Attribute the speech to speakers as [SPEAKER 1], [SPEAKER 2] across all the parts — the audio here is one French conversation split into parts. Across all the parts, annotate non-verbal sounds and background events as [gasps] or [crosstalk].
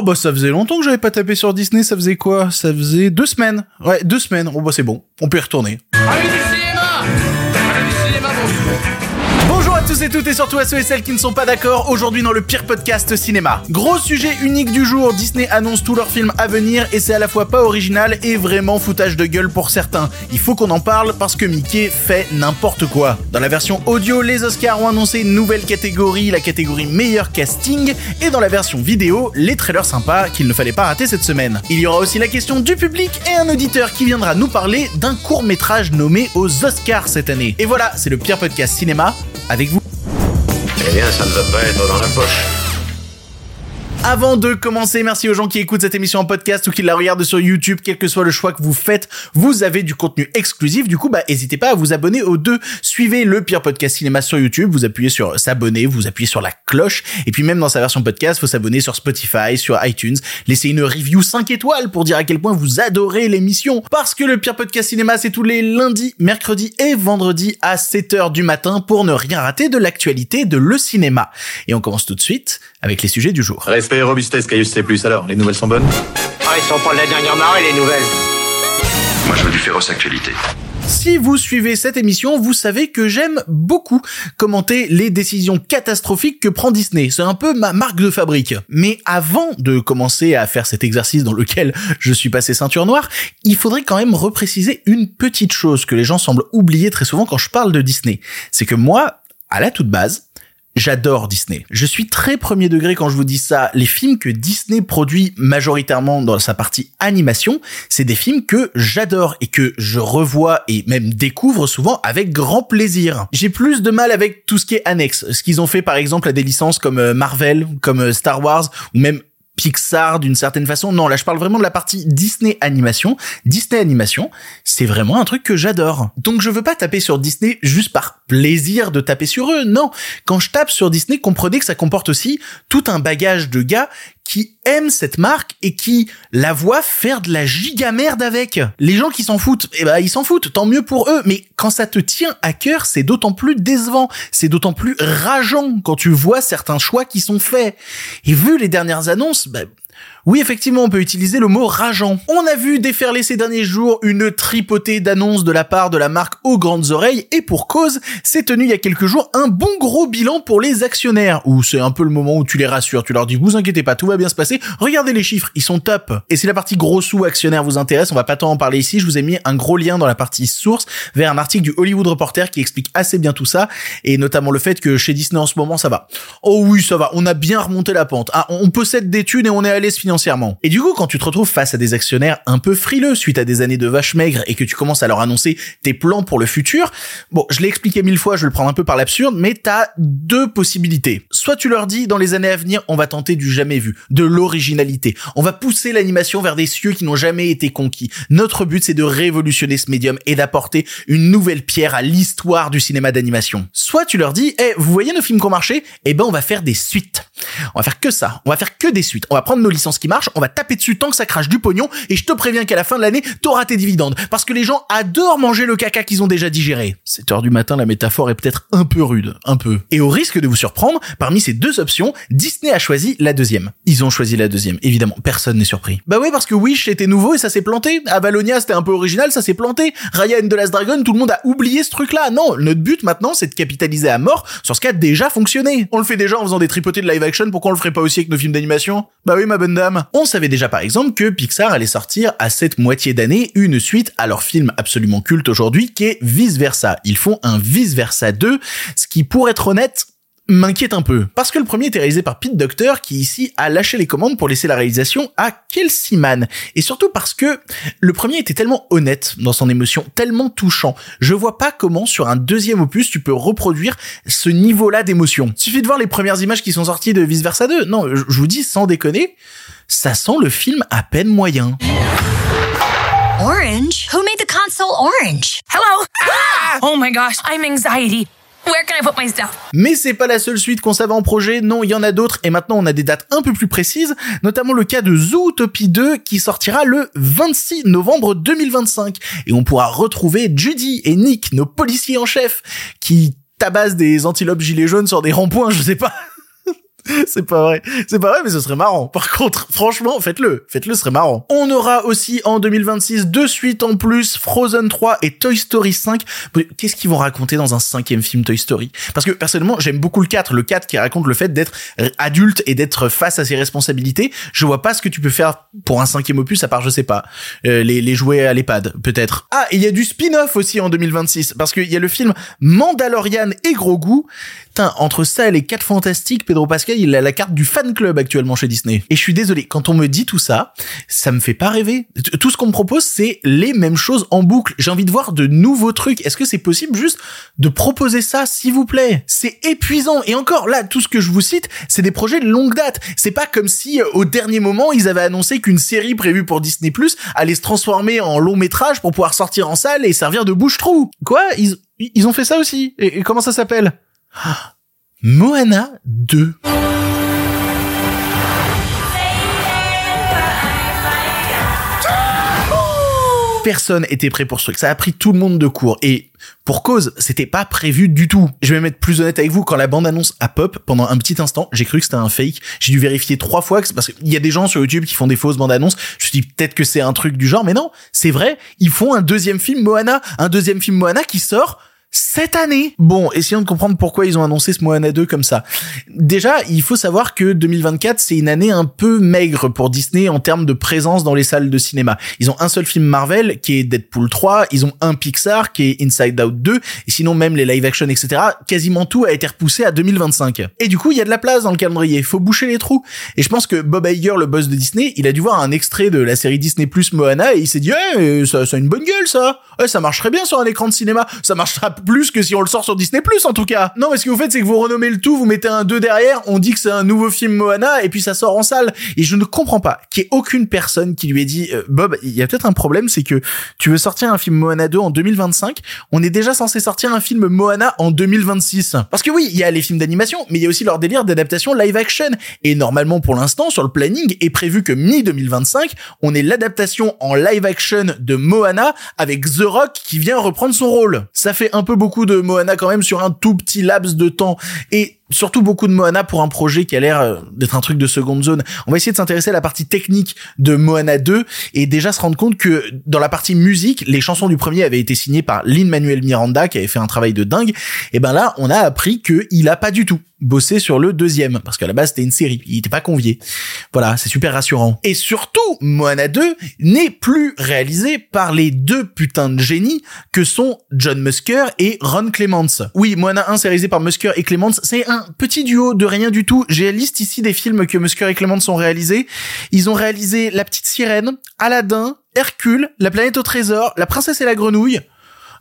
[SPEAKER 1] Oh bah ça faisait longtemps que j'avais pas tapé sur Disney, ça faisait quoi? Ça faisait deux semaines. Ouais, deux semaines. Oh bah c'est bon, on peut y retourner. Tous et toutes et surtout à ceux et celles qui ne sont pas d'accord aujourd'hui dans le pire podcast cinéma. Gros sujet unique du jour, Disney annonce tous leurs films à venir et c'est à la fois pas original et vraiment foutage de gueule pour certains. Il faut qu'on en parle parce que Mickey fait n'importe quoi. Dans la version audio, les Oscars ont annoncé une nouvelle catégorie, la catégorie meilleur casting, et dans la version vidéo, les trailers sympas qu'il ne fallait pas rater cette semaine. Il y aura aussi la question du public et un auditeur qui viendra nous parler d'un court métrage nommé aux Oscars cette année. Et voilà, c'est le pire podcast cinéma avec vous.
[SPEAKER 2] Eh bien, ça ne va pas être dans la poche.
[SPEAKER 1] Avant de commencer, merci aux gens qui écoutent cette émission en podcast ou qui la regardent sur YouTube, quel que soit le choix que vous faites, vous avez du contenu exclusif. Du coup, bah, n'hésitez pas à vous abonner aux deux. Suivez le pire podcast cinéma sur YouTube, vous appuyez sur s'abonner, vous appuyez sur la cloche, et puis même dans sa version podcast, faut s'abonner sur Spotify, sur iTunes, laissez une review 5 étoiles pour dire à quel point vous adorez l'émission. Parce que le pire podcast cinéma, c'est tous les lundis, mercredis et vendredis à 7h du matin pour ne rien rater de l'actualité de le cinéma. Et on commence tout de suite avec les sujets du jour.
[SPEAKER 2] Respect et robustesse, Caius C+. Alors, les nouvelles sont bonnes?
[SPEAKER 3] Ah, ils sont pas de la dernière marée, les nouvelles.
[SPEAKER 2] Moi, je veux du féroce actualité.
[SPEAKER 1] Si vous suivez cette émission, vous savez que j'aime beaucoup commenter les décisions catastrophiques que prend Disney. C'est un peu ma marque de fabrique. Mais avant de commencer à faire cet exercice dans lequel je suis passé ceinture noire, il faudrait quand même repréciser une petite chose que les gens semblent oublier très souvent quand je parle de Disney. C'est que moi, à la toute base, J'adore Disney. Je suis très premier degré quand je vous dis ça. Les films que Disney produit majoritairement dans sa partie animation, c'est des films que j'adore et que je revois et même découvre souvent avec grand plaisir. J'ai plus de mal avec tout ce qui est annexe. Ce qu'ils ont fait par exemple à des licences comme euh, Marvel, comme euh, Star Wars ou même Pixar d'une certaine façon. Non, là je parle vraiment de la partie Disney animation. Disney animation, c'est vraiment un truc que j'adore. Donc je veux pas taper sur Disney juste par plaisir de taper sur eux. Non, quand je tape sur Disney, comprenez que ça comporte aussi tout un bagage de gars qui aiment cette marque et qui la voient faire de la giga merde avec. Les gens qui s'en foutent, eh ben ils s'en foutent, tant mieux pour eux. Mais quand ça te tient à cœur, c'est d'autant plus décevant, c'est d'autant plus rageant quand tu vois certains choix qui sont faits. Et vu les dernières annonces, ben, oui, effectivement, on peut utiliser le mot rageant. On a vu déferler ces derniers jours une tripotée d'annonces de la part de la marque aux grandes oreilles et pour cause, c'est tenu il y a quelques jours un bon gros bilan pour les actionnaires où c'est un peu le moment où tu les rassures, tu leur dis vous inquiétez pas, tout va bien se passer. Regardez les chiffres, ils sont top. Et si la partie gros sous actionnaire vous intéresse, on va pas tant en parler ici, je vous ai mis un gros lien dans la partie source vers un article du Hollywood Reporter qui explique assez bien tout ça et notamment le fait que chez Disney en ce moment ça va. Oh oui, ça va, on a bien remonté la pente. Ah, on possède des thunes et on est à l'aise et du coup, quand tu te retrouves face à des actionnaires un peu frileux suite à des années de vaches maigres et que tu commences à leur annoncer tes plans pour le futur, bon, je l'ai expliqué mille fois, je vais le prendre un peu par l'absurde, mais t'as deux possibilités. Soit tu leur dis, dans les années à venir, on va tenter du jamais vu, de l'originalité. On va pousser l'animation vers des cieux qui n'ont jamais été conquis. Notre but, c'est de révolutionner ce médium et d'apporter une nouvelle pierre à l'histoire du cinéma d'animation. Soit tu leur dis, eh, vous voyez nos films qui ont marché? Eh ben, on va faire des suites. On va faire que ça. On va faire que des suites. On va prendre nos licences qui marchent, on va taper dessus tant que ça crache du pognon, et je te préviens qu'à la fin de l'année, t'auras tes dividendes. Parce que les gens adorent manger le caca qu'ils ont déjà digéré. 7 heures du matin, la métaphore est peut-être un peu rude. Un peu. Et au risque de vous surprendre, parmi ces deux options, Disney a choisi la deuxième. Ils ont choisi la deuxième. Évidemment, personne n'est surpris. Bah ouais, parce que Wish était nouveau et ça s'est planté. Avalonia, c'était un peu original, ça s'est planté. Ryan de Last Dragon, tout le monde a oublié ce truc-là. Non, notre but maintenant, c'est de capitaliser à mort sur ce qui a déjà fonctionné. On le fait déjà en faisant des tripotés de live action, pourquoi on le ferait pas aussi avec nos films d'animation? Bah oui, ma bonne dame. On savait déjà par exemple que Pixar allait sortir à cette moitié d'année une suite à leur film absolument culte aujourd'hui qui est Vice Versa. Ils font un Vice Versa 2, ce qui pour être honnête m'inquiète un peu. Parce que le premier était réalisé par Pete Docter, qui ici a lâché les commandes pour laisser la réalisation à Kelsey Mann. Et surtout parce que le premier était tellement honnête dans son émotion, tellement touchant. Je vois pas comment sur un deuxième opus tu peux reproduire ce niveau-là d'émotion. Suffit de voir les premières images qui sont sorties de Vice Versa 2. Non, je vous dis sans déconner, ça sent le film à peine moyen.
[SPEAKER 4] Orange? Who made the console orange?
[SPEAKER 5] Hello? Ah! Oh my gosh, I'm anxiety. Where can I?
[SPEAKER 1] Mais c'est pas la seule suite qu'on savait en projet, non, il y en a d'autres, et maintenant on a des dates un peu plus précises, notamment le cas de Zootopie 2 qui sortira le 26 novembre 2025. Et on pourra retrouver Judy et Nick, nos policiers en chef, qui tabassent des antilopes gilets jaunes sur des ronds-points, je sais pas. [laughs] c'est pas vrai. C'est pas vrai, mais ce serait marrant. Par contre, franchement, faites-le. Faites-le, ce serait marrant. On aura aussi en 2026 deux suites en plus, Frozen 3 et Toy Story 5. Qu'est-ce qu'ils vont raconter dans un cinquième film Toy Story? Parce que personnellement, j'aime beaucoup le 4. Le 4 qui raconte le fait d'être adulte et d'être face à ses responsabilités. Je vois pas ce que tu peux faire pour un cinquième opus à part, je sais pas, euh, les, les jouets à l'EHPAD, peut-être. Ah, il y a du spin-off aussi en 2026. Parce qu'il y a le film Mandalorian et Gros Goût entre ça et les 4 fantastiques, Pedro Pascal, il a la carte du fan club actuellement chez Disney. Et je suis désolé, quand on me dit tout ça, ça me fait pas rêver. Tout ce qu'on me propose, c'est les mêmes choses en boucle. J'ai envie de voir de nouveaux trucs. Est-ce que c'est possible juste de proposer ça, s'il vous plaît? C'est épuisant. Et encore, là, tout ce que je vous cite, c'est des projets de longue date. C'est pas comme si, euh, au dernier moment, ils avaient annoncé qu'une série prévue pour Disney Plus allait se transformer en long métrage pour pouvoir sortir en salle et servir de bouche-trou. Quoi? Ils, ils ont fait ça aussi. et comment ça s'appelle? [gasps] Moana 2. Personne était prêt pour ce truc. Ça a pris tout le monde de court. Et pour cause, c'était pas prévu du tout. Je vais mettre plus honnête avec vous, quand la bande annonce a pop, pendant un petit instant, j'ai cru que c'était un fake. J'ai dû vérifier trois fois, parce qu'il y a des gens sur YouTube qui font des fausses bandes annonces. Je me suis dit peut-être que c'est un truc du genre, mais non, c'est vrai. Ils font un deuxième film Moana, un deuxième film Moana qui sort cette année. Bon, essayons de comprendre pourquoi ils ont annoncé ce Moana 2 comme ça. Déjà, il faut savoir que 2024, c'est une année un peu maigre pour Disney en termes de présence dans les salles de cinéma. Ils ont un seul film Marvel qui est Deadpool 3, ils ont un Pixar qui est Inside Out 2, et sinon même les live action, etc. Quasiment tout a été repoussé à 2025. Et du coup, il y a de la place dans le calendrier. Faut boucher les trous. Et je pense que Bob Iger, le boss de Disney, il a dû voir un extrait de la série Disney Plus Moana et il s'est dit, eh, ça, ça a une bonne gueule, ça. Ouais, ça marcherait bien sur un écran de cinéma. Ça marchera plus que si on le sort sur Disney Plus en tout cas. Non, mais ce que vous faites, c'est que vous renommez le tout, vous mettez un 2 derrière, on dit que c'est un nouveau film Moana et puis ça sort en salle. Et je ne comprends pas qu'il y ait aucune personne qui lui ait dit euh, Bob, il y a peut-être un problème, c'est que tu veux sortir un film Moana 2 en 2025, on est déjà censé sortir un film Moana en 2026. Parce que oui, il y a les films d'animation, mais il y a aussi leur délire d'adaptation live action. Et normalement, pour l'instant, sur le planning, est prévu que mi-2025, on ait l'adaptation en live action de Moana avec The Rock qui vient reprendre son rôle. Ça fait un peu beaucoup de Moana quand même sur un tout petit laps de temps. Et surtout beaucoup de Moana pour un projet qui a l'air euh, d'être un truc de seconde zone. On va essayer de s'intéresser à la partie technique de Moana 2 et déjà se rendre compte que dans la partie musique, les chansons du premier avaient été signées par Lin-Manuel Miranda qui avait fait un travail de dingue. Et ben là, on a appris que il a pas du tout bossé sur le deuxième parce qu'à la base c'était une série, il était pas convié. Voilà, c'est super rassurant. Et surtout, Moana 2 n'est plus réalisé par les deux putains de génies que sont John Musker et Ron Clements. Oui, Moana 1 c'est réalisé par Musker et Clements, c'est un petit duo de rien du tout. J'ai la liste ici des films que Musker et Clements ont réalisés. Ils ont réalisé La Petite Sirène, Aladdin, Hercule, La Planète au Trésor, La Princesse et la Grenouille.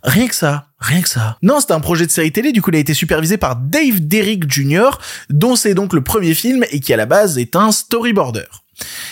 [SPEAKER 1] Rien que ça, rien que ça. Non, c'était un projet de série télé, du coup il a été supervisé par Dave Derrick Jr., dont c'est donc le premier film et qui à la base est un storyboarder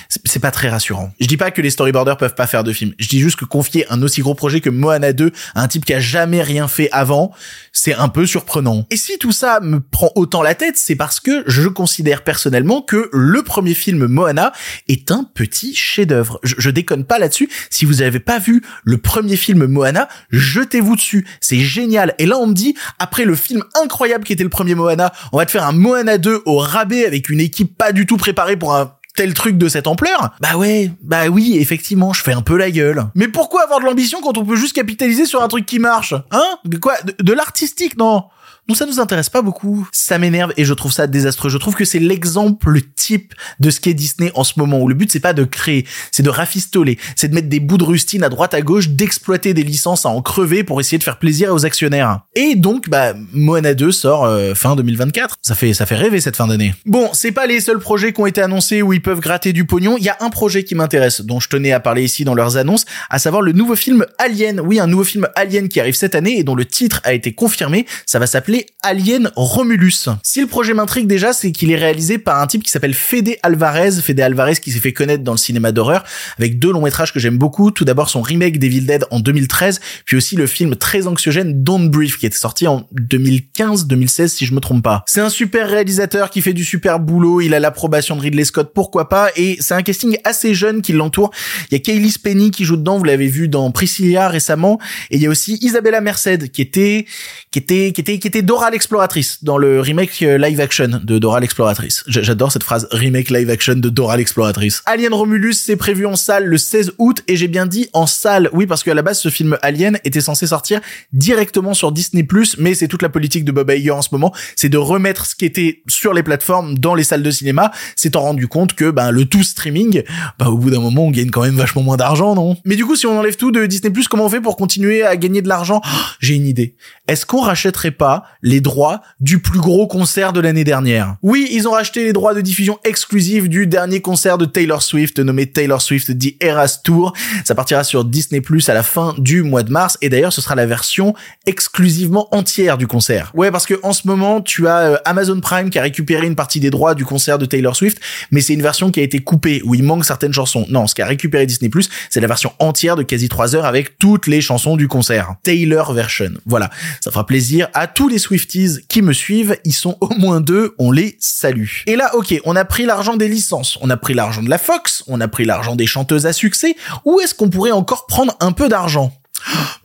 [SPEAKER 1] c'est pas très rassurant. Je dis pas que les storyboarders peuvent pas faire de films. Je dis juste que confier un aussi gros projet que Moana 2 à un type qui a jamais rien fait avant, c'est un peu surprenant. Et si tout ça me prend autant la tête, c'est parce que je considère personnellement que le premier film Moana est un petit chef-d'œuvre. Je, déconne pas là-dessus. Si vous avez pas vu le premier film Moana, jetez-vous dessus. C'est génial. Et là, on me dit, après le film incroyable qui était le premier Moana, on va te faire un Moana 2 au rabais avec une équipe pas du tout préparée pour un tel truc de cette ampleur Bah ouais, bah oui, effectivement, je fais un peu la gueule. Mais pourquoi avoir de l'ambition quand on peut juste capitaliser sur un truc qui marche Hein? De quoi? De l'artistique, non? Nous, ça nous intéresse pas beaucoup. Ça m'énerve et je trouve ça désastreux. Je trouve que c'est l'exemple type de ce qu'est Disney en ce moment où le but c'est pas de créer, c'est de rafistoler, c'est de mettre des bouts de rustine à droite à gauche, d'exploiter des licences à en crever pour essayer de faire plaisir aux actionnaires. Et donc, bah, Moana 2 sort euh, fin 2024. Ça fait, ça fait rêver cette fin d'année. Bon, c'est pas les seuls projets qui ont été annoncés où ils peuvent gratter du pognon. Il y a un projet qui m'intéresse, dont je tenais à parler ici dans leurs annonces, à savoir le nouveau film Alien. Oui, un nouveau film Alien qui arrive cette année et dont le titre a été confirmé. Ça va s'appeler Alien Romulus. Si le projet m'intrigue déjà, c'est qu'il est réalisé par un type qui s'appelle Fede Alvarez. Fede Alvarez qui s'est fait connaître dans le cinéma d'horreur avec deux longs métrages que j'aime beaucoup. Tout d'abord son remake Devil Dead en 2013, puis aussi le film très anxiogène Don't Breathe qui était sorti en 2015-2016 si je me trompe pas. C'est un super réalisateur qui fait du super boulot. Il a l'approbation de Ridley Scott, pourquoi pas. Et c'est un casting assez jeune qui l'entoure. Il y a Kaylee Spenny qui joue dedans. Vous l'avez vu dans Priscilla récemment. Et il y a aussi Isabella Merced qui était, qui était, qui était, qui était Dora l'exploratrice dans le remake euh, live action de Dora l'exploratrice. J'adore cette phrase remake live action de Dora l'exploratrice. Alien Romulus c'est prévu en salle le 16 août et j'ai bien dit en salle. Oui parce qu'à la base ce film Alien était censé sortir directement sur Disney+, mais c'est toute la politique de Bob Iger en ce moment, c'est de remettre ce qui était sur les plateformes dans les salles de cinéma, s'étant rendu compte que ben le tout streaming, bah au bout d'un moment on gagne quand même vachement moins d'argent, non? Mais du coup si on enlève tout de Disney+, comment on fait pour continuer à gagner de l'argent? Oh, J'ai une idée. Est-ce qu'on rachèterait pas les droits du plus gros concert de l'année dernière Oui, ils ont racheté les droits de diffusion exclusifs du dernier concert de Taylor Swift nommé Taylor Swift The Eras Tour. Ça partira sur Disney Plus à la fin du mois de mars et d'ailleurs ce sera la version exclusivement entière du concert. Ouais, parce que en ce moment, tu as euh, Amazon Prime qui a récupéré une partie des droits du concert de Taylor Swift, mais c'est une version qui a été coupée où il manque certaines chansons. Non, ce qu'a récupéré Disney Plus, c'est la version entière de quasi 3 heures avec toutes les chansons du concert. Taylor version. Voilà. Ça fera plaisir à tous les Swifties qui me suivent. Ils sont au moins deux. On les salue. Et là, ok, on a pris l'argent des licences. On a pris l'argent de la Fox. On a pris l'argent des chanteuses à succès. Où est-ce qu'on pourrait encore prendre un peu d'argent?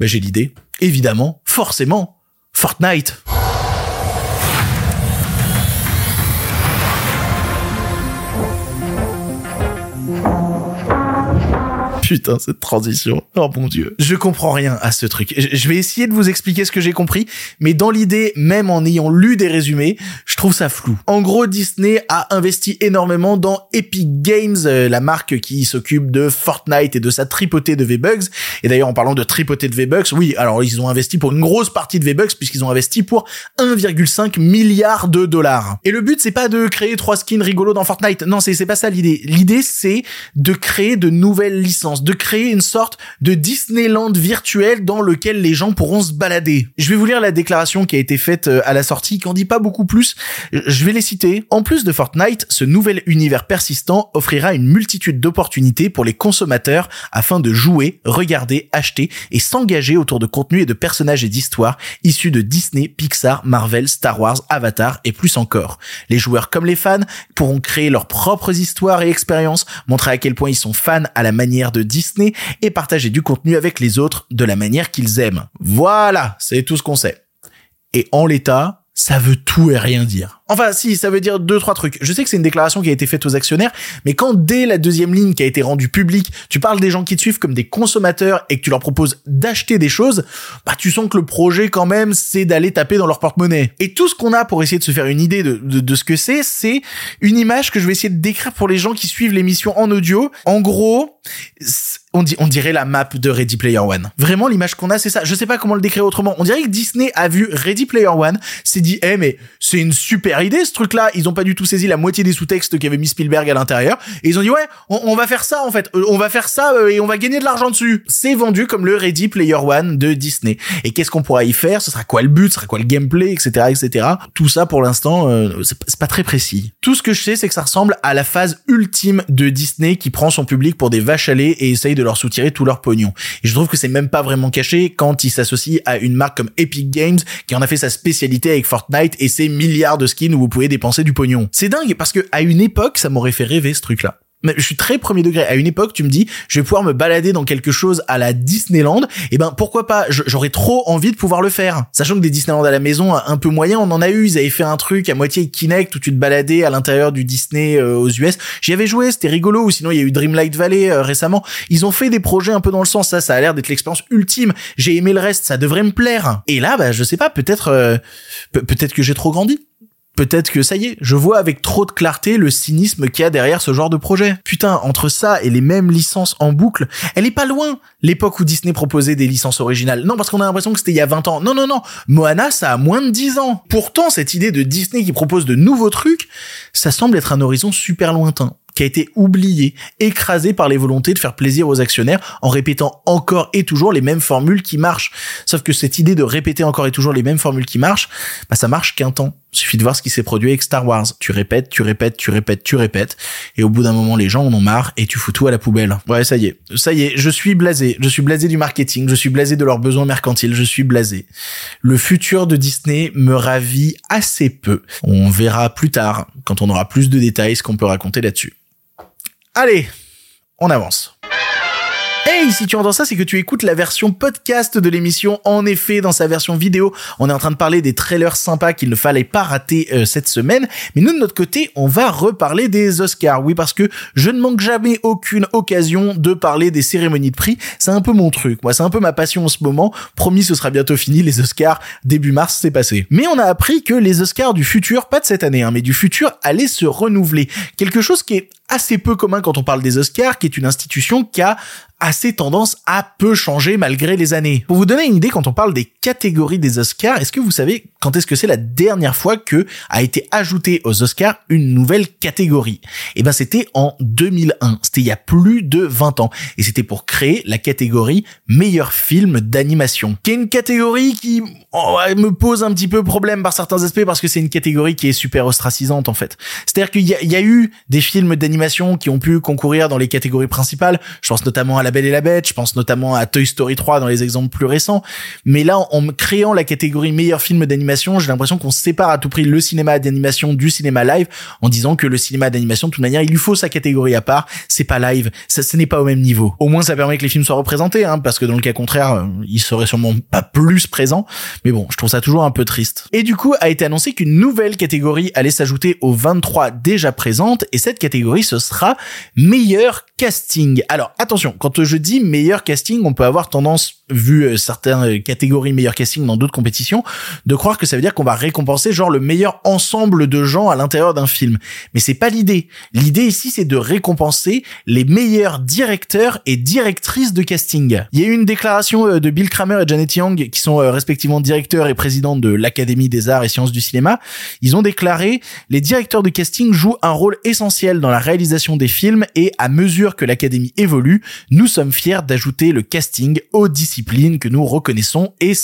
[SPEAKER 1] Ben, j'ai l'idée. Évidemment. Forcément. Fortnite. Putain, cette transition. Oh mon dieu. Je comprends rien à ce truc. Je vais essayer de vous expliquer ce que j'ai compris, mais dans l'idée, même en ayant lu des résumés, je trouve ça flou. En gros, Disney a investi énormément dans Epic Games, euh, la marque qui s'occupe de Fortnite et de sa tripotée de V-Bucks. Et d'ailleurs, en parlant de tripotée de V-Bucks, oui, alors ils ont investi pour une grosse partie de V-Bucks puisqu'ils ont investi pour 1,5 milliard de dollars. Et le but, c'est pas de créer trois skins rigolos dans Fortnite. Non, c'est pas ça l'idée. L'idée, c'est de créer de nouvelles licences, de créer une sorte de Disneyland virtuel dans lequel les gens pourront se balader. Je vais vous lire la déclaration qui a été faite euh, à la sortie, qui en dit pas beaucoup plus. Je vais les citer. En plus de Fortnite, ce nouvel univers persistant offrira une multitude d'opportunités pour les consommateurs afin de jouer, regarder, acheter et s'engager autour de contenus et de personnages et d'histoires issus de Disney, Pixar, Marvel, Star Wars, Avatar et plus encore. Les joueurs comme les fans pourront créer leurs propres histoires et expériences, montrer à quel point ils sont fans à la manière de Disney et partager du contenu avec les autres de la manière qu'ils aiment. Voilà, c'est tout ce qu'on sait. Et en l'état, ça veut tout et rien dire. Enfin, si, ça veut dire deux, trois trucs. Je sais que c'est une déclaration qui a été faite aux actionnaires, mais quand dès la deuxième ligne qui a été rendue publique, tu parles des gens qui te suivent comme des consommateurs et que tu leur proposes d'acheter des choses, bah, tu sens que le projet, quand même, c'est d'aller taper dans leur porte-monnaie. Et tout ce qu'on a pour essayer de se faire une idée de, ce que c'est, c'est une image que je vais essayer de décrire pour les gens qui suivent l'émission en audio. En gros, on, on dirait la map de Ready Player One. Vraiment, l'image qu'on a, c'est ça. Je sais pas comment le décrire autrement. On dirait que Disney a vu Ready Player One, s'est dit, eh, mais c'est une super idée, ce truc-là. Ils ont pas du tout saisi la moitié des sous-textes qu'avait mis Spielberg à l'intérieur. Et ils ont dit, ouais, on, on va faire ça, en fait. Euh, on va faire ça euh, et on va gagner de l'argent dessus. C'est vendu comme le Ready Player One de Disney. Et qu'est-ce qu'on pourra y faire? Ce sera quoi le but? Ce sera quoi le gameplay? Etc., etc. Tout ça, pour l'instant, euh, c'est pas très précis. Tout ce que je sais, c'est que ça ressemble à la phase ultime de Disney qui prend son public pour des vaches à lait et essaye de leur soutirer tout leur pognon. Et je trouve que c'est même pas vraiment caché quand il s'associe à une marque comme Epic Games qui en a fait sa spécialité avec Fortnite et ses milliards de skins où vous pouvez dépenser du pognon. C'est dingue parce que à une époque, ça m'aurait fait rêver ce truc-là. Mais je suis très premier degré. À une époque, tu me dis, je vais pouvoir me balader dans quelque chose à la Disneyland. Et ben, pourquoi pas? J'aurais trop envie de pouvoir le faire. Sachant que des Disneyland à la maison, un peu moyen, on en a eu. Ils avaient fait un truc à moitié Kinect où tu te baladais à l'intérieur du Disney euh, aux US. J'y avais joué, c'était rigolo. Ou sinon, il y a eu Dreamlight Valley euh, récemment. Ils ont fait des projets un peu dans le sens. Ça, ça a l'air d'être l'expérience ultime. J'ai aimé le reste. Ça devrait me plaire. Et là, bah, je sais pas. Peut-être, euh, pe- peut-être que j'ai trop grandi. Peut-être que ça y est, je vois avec trop de clarté le cynisme qu'il y a derrière ce genre de projet. Putain, entre ça et les mêmes licences en boucle, elle est pas loin l'époque où Disney proposait des licences originales. Non, parce qu'on a l'impression que c'était il y a 20 ans. Non, non, non. Moana, ça a moins de 10 ans. Pourtant, cette idée de Disney qui propose de nouveaux trucs, ça semble être un horizon super lointain qui a été oublié, écrasé par les volontés de faire plaisir aux actionnaires en répétant encore et toujours les mêmes formules qui marchent. Sauf que cette idée de répéter encore et toujours les mêmes formules qui marchent, bah ça marche qu'un temps. Suffit de voir ce qui s'est produit avec Star Wars. Tu répètes, tu répètes, tu répètes, tu répètes, et au bout d'un moment, les gens en ont marre et tu fous tout à la poubelle. Ouais, ça y est, ça y est, je suis blasé. Je suis blasé du marketing, je suis blasé de leurs besoins mercantiles, je suis blasé. Le futur de Disney me ravit assez peu. On verra plus tard, quand on aura plus de détails, ce qu'on peut raconter là-dessus. Allez, on avance. Hey, si tu entends ça, c'est que tu écoutes la version podcast de l'émission. En effet, dans sa version vidéo, on est en train de parler des trailers sympas qu'il ne fallait pas rater euh, cette semaine. Mais nous, de notre côté, on va reparler des Oscars. Oui, parce que je ne manque jamais aucune occasion de parler des cérémonies de prix. C'est un peu mon truc. Moi, c'est un peu ma passion en ce moment. Promis, ce sera bientôt fini. Les Oscars, début mars, c'est passé. Mais on a appris que les Oscars du futur, pas de cette année, hein, mais du futur, allaient se renouveler. Quelque chose qui est assez peu commun quand on parle des Oscars, qui est une institution qui a assez tendance à peu changer malgré les années. Pour vous donner une idée, quand on parle des catégories des Oscars, est-ce que vous savez quand est-ce que c'est la dernière fois que a été ajoutée aux Oscars une nouvelle catégorie? Eh ben, c'était en 2001. C'était il y a plus de 20 ans. Et c'était pour créer la catégorie meilleur film d'animation. Qui est une catégorie qui oh, me pose un petit peu problème par certains aspects parce que c'est une catégorie qui est super ostracisante, en fait. C'est-à-dire qu'il y, y a eu des films d'animation qui ont pu concourir dans les catégories principales. Je pense notamment à La Belle et la Bête, je pense notamment à Toy Story 3 dans les exemples plus récents. Mais là, en créant la catégorie meilleur film d'animation, j'ai l'impression qu'on sépare à tout prix le cinéma d'animation du cinéma live en disant que le cinéma d'animation, de toute manière, il lui faut sa catégorie à part. C'est pas live, ça, ce n'est pas au même niveau. Au moins, ça permet que les films soient représentés, hein, parce que dans le cas contraire, euh, ils seraient sûrement pas plus présents. Mais bon, je trouve ça toujours un peu triste. Et du coup, a été annoncé qu'une nouvelle catégorie allait s'ajouter aux 23 déjà présentes, et cette catégorie, ce sera meilleur casting. Alors, attention, quand je dis meilleur casting, on peut avoir tendance vu euh, certaines catégories meilleur casting dans d'autres compétitions, de croire que ça veut dire qu'on va récompenser genre le meilleur ensemble de gens à l'intérieur d'un film. Mais c'est pas l'idée. L'idée ici, c'est de récompenser les meilleurs directeurs et directrices de casting. Il y a eu une déclaration euh, de Bill Kramer et Janet Young, qui sont euh, respectivement directeurs et présidents de l'Académie des arts et sciences du cinéma. Ils ont déclaré, les directeurs de casting jouent un rôle essentiel dans la réalisation des films et à mesure que l'Académie évolue, nous sommes fiers d'ajouter le casting aux disciplines que nous reconnaissons et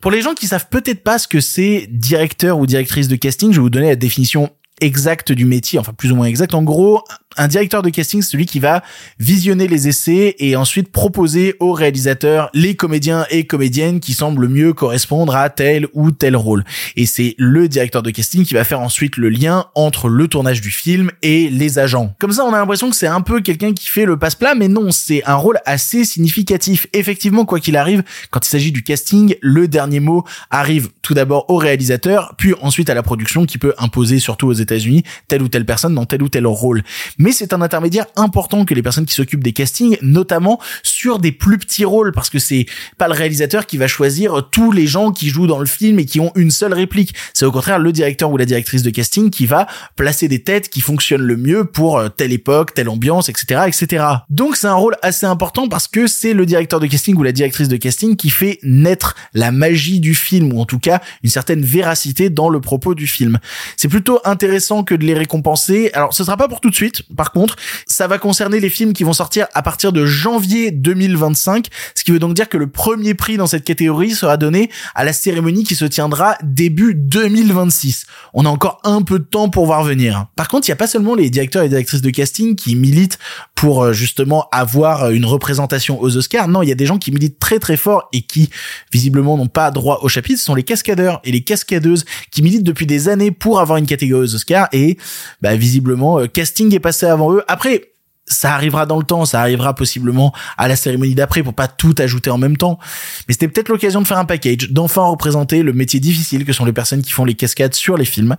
[SPEAKER 1] Pour les gens qui savent peut-être pas ce que c'est directeur ou directrice de casting, je vais vous donner la définition exacte du métier, enfin plus ou moins exacte. En gros, un directeur de casting, c'est celui qui va visionner les essais et ensuite proposer aux réalisateurs les comédiens et comédiennes qui semblent mieux correspondre à tel ou tel rôle. Et c'est le directeur de casting qui va faire ensuite le lien entre le tournage du film et les agents. Comme ça, on a l'impression que c'est un peu quelqu'un qui fait le passe-plat, mais non, c'est un rôle assez significatif. Effectivement, quoi qu'il arrive, quand il s'agit du casting, le dernier mot arrive tout d'abord au réalisateur, puis ensuite à la production qui peut imposer surtout aux États-Unis telle ou telle personne dans tel ou tel rôle. Mais c'est un intermédiaire important que les personnes qui s'occupent des castings, notamment sur des plus petits rôles, parce que c'est pas le réalisateur qui va choisir tous les gens qui jouent dans le film et qui ont une seule réplique. C'est au contraire le directeur ou la directrice de casting qui va placer des têtes qui fonctionnent le mieux pour euh, telle époque, telle ambiance, etc., etc. Donc c'est un rôle assez important parce que c'est le directeur de casting ou la directrice de casting qui fait naître la magie du film ou en tout cas une certaine véracité dans le propos du film. C'est plutôt intéressant que de les récompenser. Alors ce sera pas pour tout de suite par contre, ça va concerner les films qui vont sortir à partir de janvier 2025, ce qui veut donc dire que le premier prix dans cette catégorie sera donné à la cérémonie qui se tiendra début 2026. On a encore un peu de temps pour voir venir. Par contre, il n'y a pas seulement les directeurs et directrices de casting qui militent pour euh, justement avoir une représentation aux Oscars. Non, il y a des gens qui militent très très fort et qui visiblement n'ont pas droit au chapitre. Ce sont les cascadeurs et les cascadeuses qui militent depuis des années pour avoir une catégorie aux Oscars et bah, visiblement euh, casting est passé avant eux. Après, ça arrivera dans le temps, ça arrivera possiblement à la cérémonie d'après pour pas tout ajouter en même temps. Mais c'était peut-être l'occasion de faire un package, d'enfin représenter le métier difficile que sont les personnes qui font les cascades sur les films.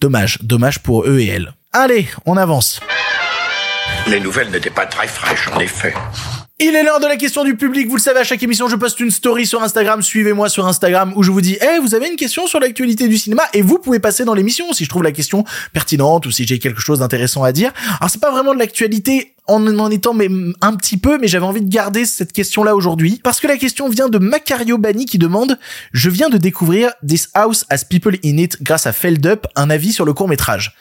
[SPEAKER 1] Dommage, dommage pour eux et elles. Allez, on avance.
[SPEAKER 2] Les nouvelles n'étaient pas très fraîches, en effet.
[SPEAKER 1] Il est l'heure de la question du public. Vous le savez, à chaque émission, je poste une story sur Instagram. Suivez-moi sur Instagram où je vous dis, eh, vous avez une question sur l'actualité du cinéma? Et vous pouvez passer dans l'émission si je trouve la question pertinente ou si j'ai quelque chose d'intéressant à dire. Alors, c'est pas vraiment de l'actualité en en étant mais un petit peu, mais j'avais envie de garder cette question-là aujourd'hui parce que la question vient de Macario Bani qui demande, je viens de découvrir This House as People in It grâce à Feld Up, un avis sur le court métrage.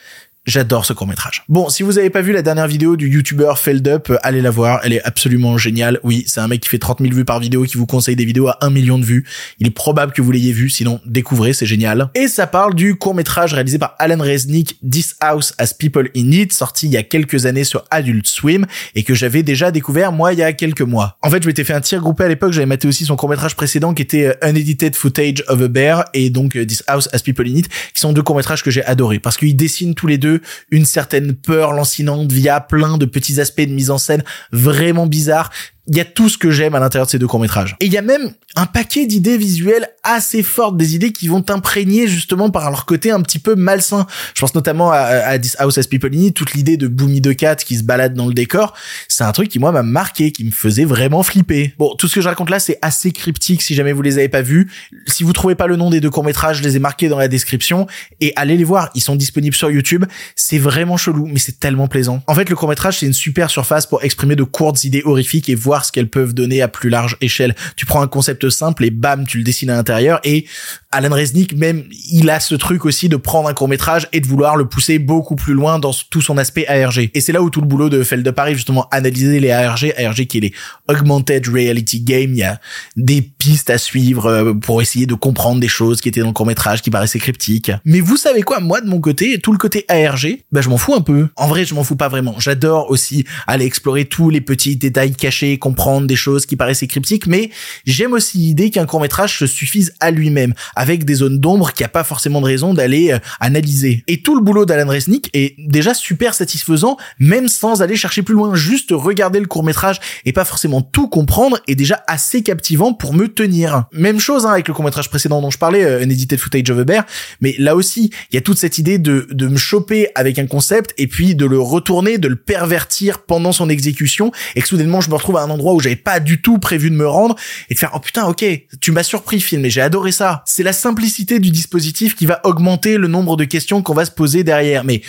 [SPEAKER 1] J'adore ce court métrage. Bon, si vous avez pas vu la dernière vidéo du youtubeur Feldup, euh, allez la voir. Elle est absolument géniale. Oui, c'est un mec qui fait 30 000 vues par vidéo, qui vous conseille des vidéos à 1 million de vues. Il est probable que vous l'ayez vu, sinon découvrez, c'est génial. Et ça parle du court métrage réalisé par Alan Resnick, This House as People in It, sorti il y a quelques années sur Adult Swim et que j'avais déjà découvert moi il y a quelques mois. En fait, je m'étais fait un tir groupé à l'époque. J'avais maté aussi son court métrage précédent qui était euh, Unedited Footage of a Bear et donc euh, This House as People in It, qui sont deux courts métrages que j'ai adorés parce qu'ils dessinent tous les deux une certaine peur lancinante via plein de petits aspects de mise en scène vraiment bizarres il y a tout ce que j'aime à l'intérieur de ces deux courts-métrages. Et il y a même un paquet d'idées visuelles assez fortes, des idées qui vont t'imprégner justement par leur côté un petit peu malsain. Je pense notamment à, House as People In toute l'idée de Boomy de Cat qui se balade dans le décor. C'est un truc qui moi m'a marqué, qui me faisait vraiment flipper. Bon, tout ce que je raconte là, c'est assez cryptique si jamais vous les avez pas vus. Si vous trouvez pas le nom des deux courts-métrages, je les ai marqués dans la description et allez les voir. Ils sont disponibles sur YouTube. C'est vraiment chelou, mais c'est tellement plaisant. En fait, le court-métrage, c'est une super surface pour exprimer de courtes idées horrifiques et voir ce qu'elles peuvent donner à plus large échelle. Tu prends un concept simple et bam, tu le dessines à l'intérieur et Alan Resnick même, il a ce truc aussi de prendre un court-métrage et de vouloir le pousser beaucoup plus loin dans tout son aspect ARG. Et c'est là où tout le boulot de Feldup arrive, justement, analyser les ARG, ARG qui est les Augmented Reality Game, il y a des pistes à suivre euh, pour essayer de comprendre des choses qui étaient dans le court-métrage, qui paraissaient cryptiques. Mais vous savez quoi, moi de mon côté, tout le côté ARG, bah je m'en fous un peu. En vrai, je m'en fous pas vraiment. J'adore aussi aller explorer tous les petits détails cachés, comprendre des choses qui paraissaient cryptiques, mais j'aime aussi l'idée qu'un court-métrage se suffise à lui-même, avec des zones d'ombre qu'il n'y a pas forcément de raison d'aller euh, analyser. Et tout le boulot d'Alan Resnick est déjà super satisfaisant, même sans aller chercher plus loin. Juste regarder le court-métrage et pas forcément tout comprendre est déjà assez captivant pour me tenir. Même chose hein, avec le court-métrage précédent dont je parlais, euh, An Edited Footage of a Bear, mais là aussi, il y a toute cette idée de, de me choper avec un concept et puis de le retourner, de le pervertir pendant son exécution et que soudainement je me retrouve à un endroit où j'avais pas du tout prévu de me rendre et de faire oh putain ok tu m'as surpris film et j'ai adoré ça c'est la simplicité du dispositif qui va augmenter le nombre de questions qu'on va se poser derrière mais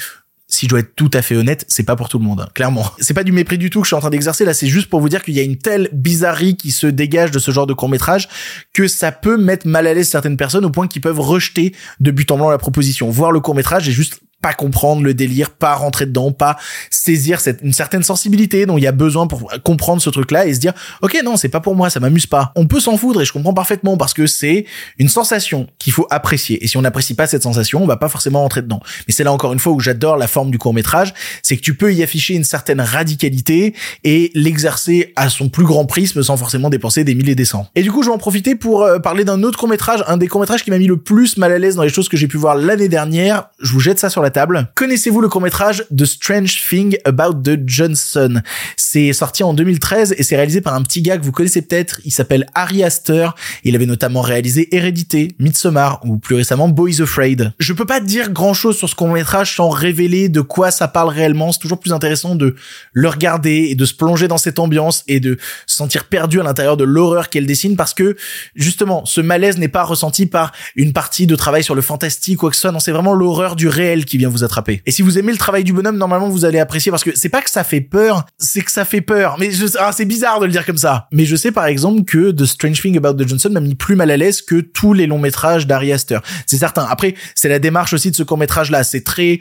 [SPEAKER 1] si je dois être tout à fait honnête, c'est pas pour tout le monde, hein, clairement. [laughs] C'est pas du mépris du tout que je suis en train d'exercer, là, c'est juste pour vous dire qu'il y a une telle bizarrerie qui se dégage de ce genre de court-métrage que ça peut mettre mal à l'aise certaines personnes au point qu'ils peuvent rejeter de but en blanc la proposition. Voir le court-métrage et juste pas comprendre le délire, pas rentrer dedans, pas saisir cette, une certaine sensibilité dont il y a besoin pour comprendre ce truc-là et se dire, ok, non, c'est pas pour moi, ça m'amuse pas. On peut s'en foutre et je comprends parfaitement parce que c'est une sensation qu'il faut apprécier. Et si on n'apprécie pas cette sensation, on va pas forcément rentrer dedans. Mais c'est là encore une fois où j'adore la forme du court métrage, c'est que tu peux y afficher une certaine radicalité et l'exercer à son plus grand prisme sans forcément dépenser des milliers des cents. Et du coup, je vais en profiter pour euh, parler d'un autre court métrage, un des courts métrages qui m'a mis le plus mal à l'aise dans les choses que j'ai pu voir l'année dernière. Je vous jette ça sur la table. Connaissez-vous le court-métrage The Strange Thing About the Johnson? C'est sorti en 2013 et c'est réalisé par un petit gars que vous connaissez peut-être. Il s'appelle Harry Astor. Il avait notamment réalisé Hérédité, Midsommar ou plus récemment Boys Afraid. Je peux pas dire grand-chose sur ce court-métrage sans révéler de quoi ça parle réellement. C'est toujours plus intéressant de le regarder et de se plonger dans cette ambiance et de se sentir perdu à l'intérieur de l'horreur qu'elle dessine parce que justement ce malaise n'est pas ressenti par une partie de travail sur le fantastique ou que ce soit. Non, c'est vraiment l'horreur du réel qui vient vous attraper. Et si vous aimez le travail du bonhomme, normalement vous allez apprécier parce que c'est pas que ça fait peur, c'est que ça fait peur. Mais ah, c'est bizarre de le dire comme ça. Mais je sais par exemple que The Strange Thing About the Johnson m'a mis plus mal à l'aise que tous les longs métrages d'Ari Aster. C'est certain. Après, c'est la démarche aussi de ce court métrage là. C'est très,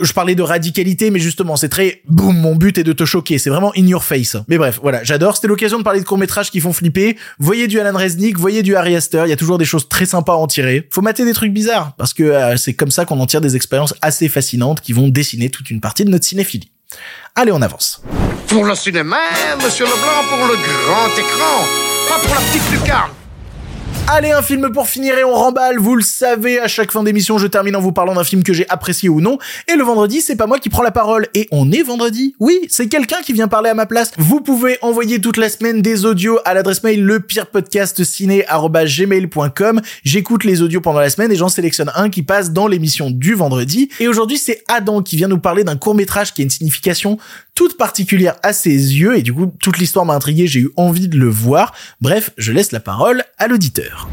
[SPEAKER 1] je parlais de radicalité, mais justement, c'est très, boum, mon but est de te choquer. C'est vraiment in your face. Mais bref, voilà, j'adore. C'était l'occasion de parler de courts métrages qui font flipper. Voyez du Alan Resnick, voyez du Ari Aster. Il y a toujours des choses très sympas à en tirer. Faut mater des trucs bizarres parce que euh, c'est comme ça qu'on en tire des expériences assez fascinantes qui vont dessiner toute une partie de notre cinéphilie. Allez, on avance.
[SPEAKER 2] Pour le cinéma, monsieur Leblanc, pour le grand écran, pas pour la petite lucarne.
[SPEAKER 1] Allez, un film pour finir et on remballe. Vous le savez, à chaque fin d'émission, je termine en vous parlant d'un film que j'ai apprécié ou non. Et le vendredi, c'est pas moi qui prends la parole. Et on est vendredi. Oui, c'est quelqu'un qui vient parler à ma place. Vous pouvez envoyer toute la semaine des audios à l'adresse mail lepirepodcastciné.gmail.com. J'écoute les audios pendant la semaine et j'en sélectionne un qui passe dans l'émission du vendredi. Et aujourd'hui, c'est Adam qui vient nous parler d'un court métrage qui a une signification toute particulière à ses yeux. Et du coup, toute l'histoire m'a intrigué. J'ai eu envie de le voir. Bref, je laisse la parole à l'auditeur.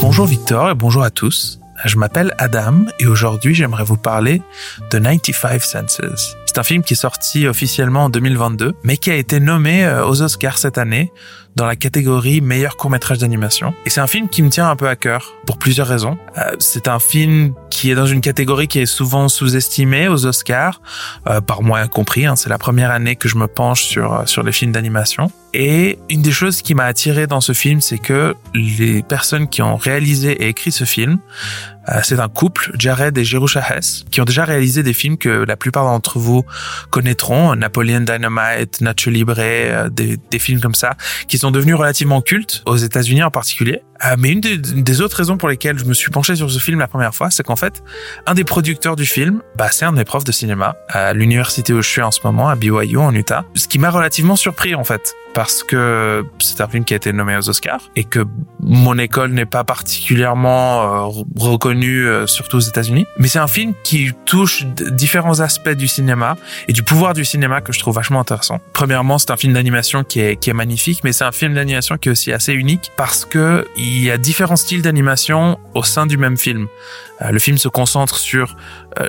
[SPEAKER 6] Bonjour Victor et bonjour à tous. Je m'appelle Adam et aujourd'hui j'aimerais vous parler de 95 Senses. C'est un film qui est sorti officiellement en 2022 mais qui a été nommé euh, aux Oscars cette année dans la catégorie meilleur court-métrage d'animation. Et c'est un film qui me tient un peu à cœur pour plusieurs raisons. Euh, c'est un film qui est dans une catégorie qui est souvent sous-estimée aux Oscars, euh, par moi compris. Hein, c'est la première année que je me penche sur sur les films d'animation. Et une des choses qui m'a attiré dans ce film, c'est que les personnes qui ont réalisé et écrit ce film, euh, c'est un couple, Jared et Jerusha Hess, qui ont déjà réalisé des films que la plupart d'entre vous connaîtront, Napoleon Dynamite, Nacho Libre, euh, des, des films comme ça, qui sont devenus relativement cultes aux États-Unis en particulier. Euh, mais une des, une des autres raisons pour lesquelles je me suis penché sur ce film la première fois, c'est qu'en fait, un des producteurs du film, bah, c'est un de mes profs de cinéma à l'université où je suis en ce moment, à BYU en Utah. Ce qui m'a relativement surpris en fait, parce que c'est un film qui a été nommé aux Oscars et que mon école n'est pas particulièrement euh, reconnue, euh, surtout aux États-Unis. Mais c'est un film qui touche différents aspects du cinéma et du pouvoir du cinéma que je trouve vachement intéressant. Premièrement, c'est un film d'animation qui est, qui est magnifique, mais c'est un film d'animation qui est aussi assez unique parce que il y a différents styles d'animation au sein du même film. Euh, le film se concentre sur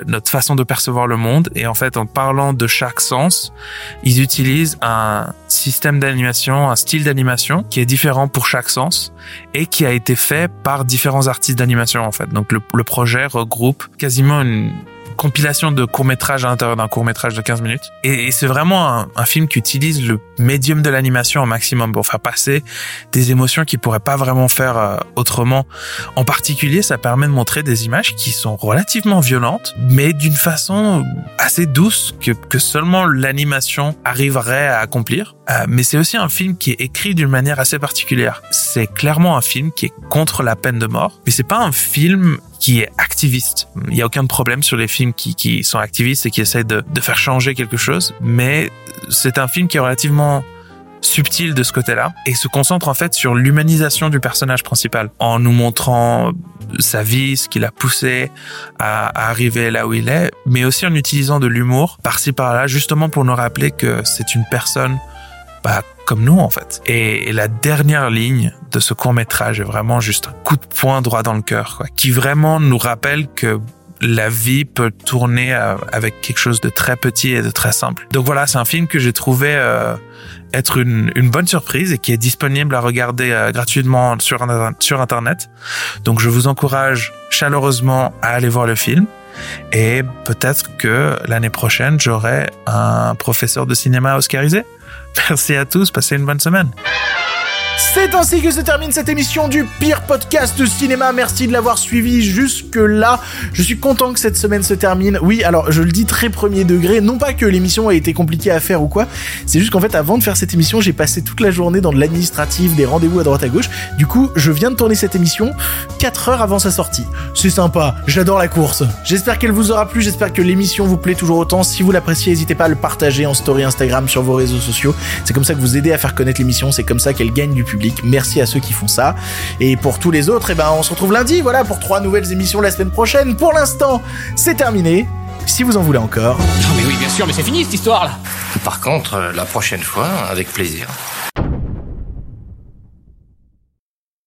[SPEAKER 6] notre façon de percevoir le monde et en fait, en parlant de chaque sens, ils utilisent un système d'animation, un style d'animation qui est différent pour chaque sens et qui a été fait par différents artistes d'animation en fait. Donc le, le projet regroupe quasiment une compilation de courts-métrages à l'intérieur d'un court-métrage de 15 minutes. Et, c'est vraiment un, film qui utilise le médium de l'animation au maximum pour faire passer des émotions qu'il pourrait pas vraiment faire euh, autrement. En particulier, ça permet de montrer des images qui sont relativement violentes, mais d'une façon assez douce que, que seulement l'animation arriverait à accomplir. Euh, mais c'est aussi un film qui est écrit d'une manière assez particulière. C'est clairement un film qui est contre la peine de mort, mais c'est pas un film qui est Il y a aucun problème sur les films qui, sont activistes et qui essaient de, de faire changer quelque chose, mais c'est un film qui est relativement subtil de ce côté-là et se concentre en fait sur l'humanisation du personnage principal en nous montrant sa vie, ce qui l'a poussé à, à arriver là où il est, mais aussi en utilisant de l'humour par-ci par-là justement pour nous rappeler que c'est une personne bah, comme nous en fait. Et, la dernière ligne de ce court métrage est vraiment juste un coup de poing droit dans le cœur, quoi, qui vraiment nous rappelle que la vie peut tourner avec quelque chose de très petit et de très simple. Donc voilà, c'est un film que j'ai trouvé euh, être une, bonne surprise et qui est disponible à regarder euh, gratuitement sur, sur Internet. Donc je vous encourage chaleureusement à aller voir le film. Et peut-être que l'année prochaine, j'aurai un professeur de cinéma oscarisé. [laughs] Merci à tous, passez une bonne semaine.
[SPEAKER 1] C'est ainsi que se termine cette émission du pire podcast de cinéma. Merci de l'avoir suivi jusque là. Je suis content que cette semaine se termine. Oui, alors je le dis très premier degré, non pas que l'émission ait été compliquée à faire ou quoi, c'est juste qu'en fait avant de faire cette émission, j'ai passé toute la journée dans de l'administratif, des rendez-vous à droite à gauche. Du coup, je viens de tourner cette émission 4 heures avant sa sortie. C'est sympa, j'adore la course. J'espère qu'elle vous aura plu, j'espère que l'émission vous plaît toujours autant. Si vous l'appréciez, n'hésitez pas à le partager en story Instagram sur vos réseaux sociaux. C'est comme ça que vous aidez à faire connaître l'émission, c'est comme ça qu'elle gagne du public. Merci à ceux qui font ça. Et pour tous les autres, eh ben, on se retrouve lundi, voilà, pour trois nouvelles émissions la semaine prochaine. Pour l'instant, c'est terminé. Si vous en voulez encore.
[SPEAKER 3] Non mais oui, bien sûr, mais c'est fini cette histoire là.
[SPEAKER 2] Par contre, euh, la prochaine fois, avec plaisir.